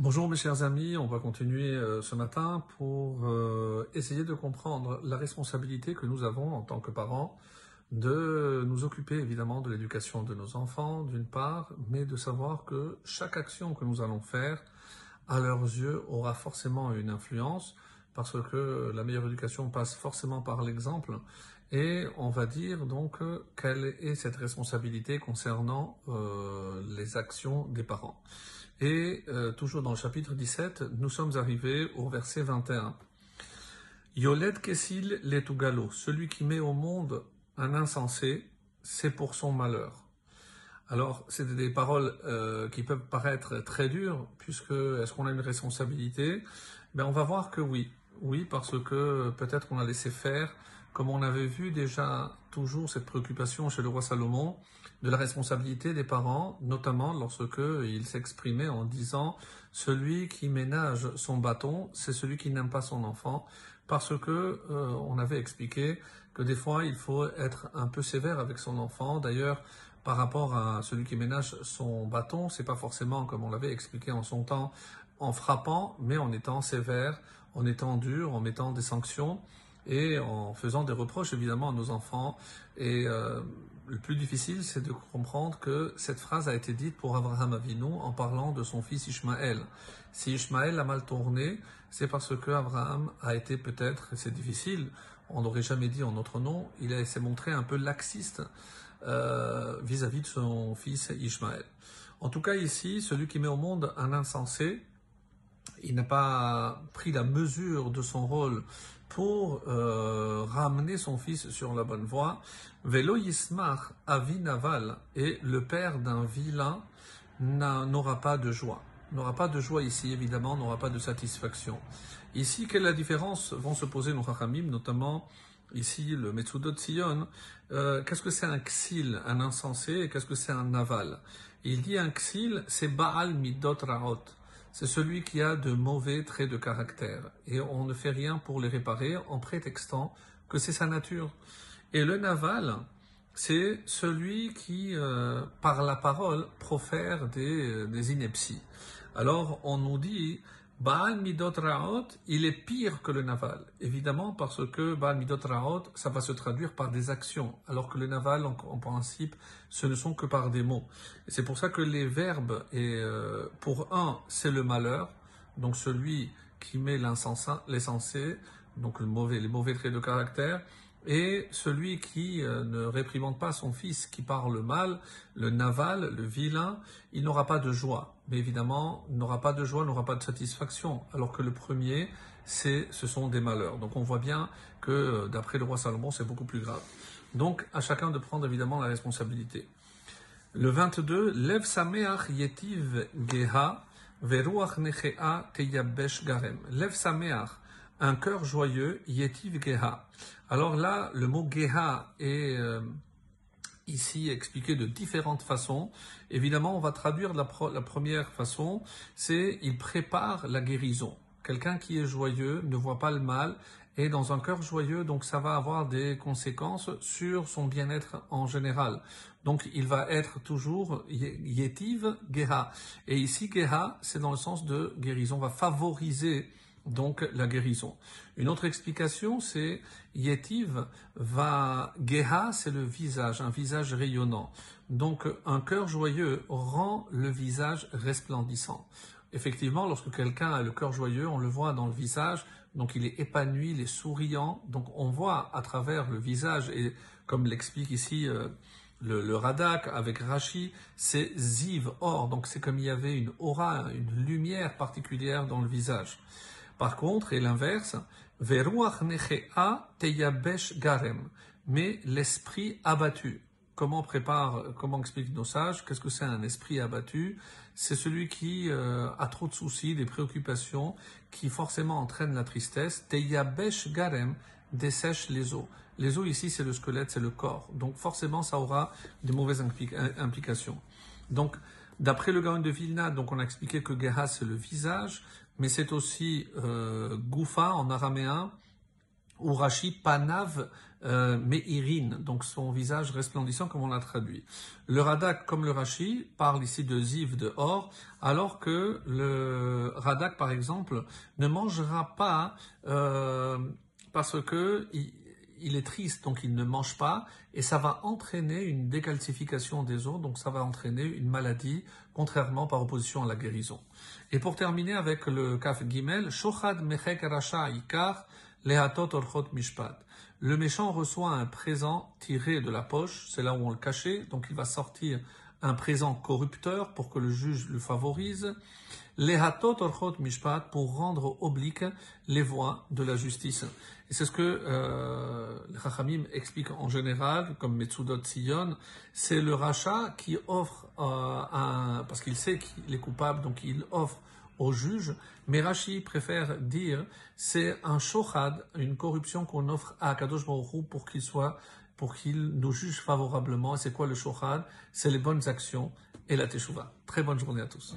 Bonjour mes chers amis, on va continuer euh, ce matin pour euh, essayer de comprendre la responsabilité que nous avons en tant que parents de nous occuper évidemment de l'éducation de nos enfants d'une part, mais de savoir que chaque action que nous allons faire à leurs yeux aura forcément une influence parce que la meilleure éducation passe forcément par l'exemple et on va dire donc quelle est cette responsabilité concernant euh, les actions des parents. Et euh, toujours dans le chapitre 17, nous sommes arrivés au verset 21. Yolet Kessil letugalo, celui qui met au monde un insensé, c'est pour son malheur. Alors, c'est des paroles euh, qui peuvent paraître très dures, puisque est-ce qu'on a une responsabilité? Ben, on va voir que oui. Oui, parce que peut-être qu'on a laissé faire, comme on avait vu déjà toujours cette préoccupation chez le roi Salomon, de la responsabilité des parents, notamment lorsque il s'exprimait en disant celui qui ménage son bâton, c'est celui qui n'aime pas son enfant, parce que euh, on avait expliqué que des fois il faut être un peu sévère avec son enfant. D'ailleurs, par rapport à celui qui ménage son bâton, c'est pas forcément comme on l'avait expliqué en son temps en frappant, mais en étant sévère, en étant dur, en mettant des sanctions et en faisant des reproches évidemment à nos enfants. Et euh, le plus difficile, c'est de comprendre que cette phrase a été dite pour Abraham Avinu en parlant de son fils Ishmaël. Si Ishmaël a mal tourné, c'est parce que Abraham a été peut-être, c'est difficile, on n'aurait jamais dit en notre nom, il s'est montré un peu laxiste euh, vis-à-vis de son fils Ishmaël. En tout cas ici, celui qui met au monde un insensé, il n'a pas pris la mesure de son rôle pour euh, ramener son fils sur la bonne voie. Velo Yismach Avinaval et le père d'un vilain n'aura pas de joie. N'aura pas de joie ici, évidemment, n'aura pas de satisfaction. Ici, quelle est la différence vont se poser nos rachamim, notamment ici le Metsudot Sion. Euh, qu'est-ce que c'est un xil, un insensé, et qu'est-ce que c'est un naval? Il dit un xil, c'est Baal Midot Raot c'est celui qui a de mauvais traits de caractère. Et on ne fait rien pour les réparer en prétextant que c'est sa nature. Et le naval, c'est celui qui, euh, par la parole, profère euh, des inepties. Alors on nous dit, Baal Midot il est pire que le naval. Évidemment, parce que Baal Midot ça va se traduire par des actions, alors que le naval, en, principe, ce ne sont que par des mots. C'est pour ça que les verbes, et, euh, pour un, c'est le malheur, donc celui qui met l'insensé, donc le mauvais, les mauvais traits de caractère, et celui qui euh, ne réprimande pas son fils, qui parle mal, le naval, le vilain, il n'aura pas de joie. Mais évidemment, n'aura pas de joie, n'aura pas de satisfaction. Alors que le premier, c'est, ce sont des malheurs. Donc on voit bien que euh, d'après le roi Salomon, c'est beaucoup plus grave. Donc à chacun de prendre évidemment la responsabilité. Le 22, Lev Sameach Yetiv Geha Veruach Nechea Teyabesh Garem. Lev Sameach un cœur joyeux, Yetiv Geha. Alors là, le mot Geha est euh, ici expliqué de différentes façons. Évidemment, on va traduire la, première façon, c'est il prépare la guérison. Quelqu'un qui est joyeux ne voit pas le mal et dans un cœur joyeux, donc ça va avoir des conséquences sur son bien-être en général. Donc il va être toujours yetiv geha. Et ici geha, c'est dans le sens de guérison, va favoriser donc la guérison. Une autre explication, c'est Yetiv va Geha, c'est le visage, un visage rayonnant. Donc un cœur joyeux rend le visage resplendissant. Effectivement, lorsque quelqu'un a le cœur joyeux, on le voit dans le visage, donc il est épanoui, il est souriant, donc on voit à travers le visage, et comme l'explique ici euh, le, Radak avec Rashi, c'est ziv, or, donc c'est comme il y avait une aura, une lumière particulière dans le visage. Par contre, et l'inverse, Veruach nechea teyabesh garem, mais l'esprit abattu. Comment prépare, comment expliquent nos sages Qu'est-ce que c'est un esprit abattu? C'est celui qui euh, a trop de soucis, des préoccupations, qui forcément entraîne la tristesse. Teyabesh garem dessèche les os. Les os ici, c'est le squelette, c'est le corps. Donc forcément, ça aura de mauvaises implications. Donc, d'après le Gaon de Vilna, donc on a expliqué que Geha, c'est le visage, mais c'est aussi euh, Goufa en araméen, ou Rashi Panav euh, donc son visage resplendissant comme on l'a traduit. Le Radak, comme le Rashi, parle ici de Ziv, de or, alors que le Radak, par exemple, ne mangera pas euh, parce que est triste, donc il ne mange pas, et ça va entraîner une décalcification des os, donc ça va entraîner une maladie, contrairement par opposition à la guérison. Et pour terminer avec le Kaf Gimel, Shochad Mechek. Le méchant reçoit un présent tiré de la poche, c'est là où on le cachait, donc il va sortir un présent corrupteur pour que le juge le favorise. Lehatot orchot mishpat pour rendre oblique les voies de la justice. Et c'est ce que euh, les Chachamim expliquent en général, comme Metsudot Sion, c'est le rachat qui offre euh, un, parce qu'il sait qu'il est coupable, donc il offre au juge, mais Rashi préfère dire c'est un shochad, une corruption qu'on offre à Kadosh Baruch pour qu'il soit, pour qu'il nous juge favorablement. C'est quoi le shochad C'est les bonnes actions et la teshuva. Très bonne journée à tous.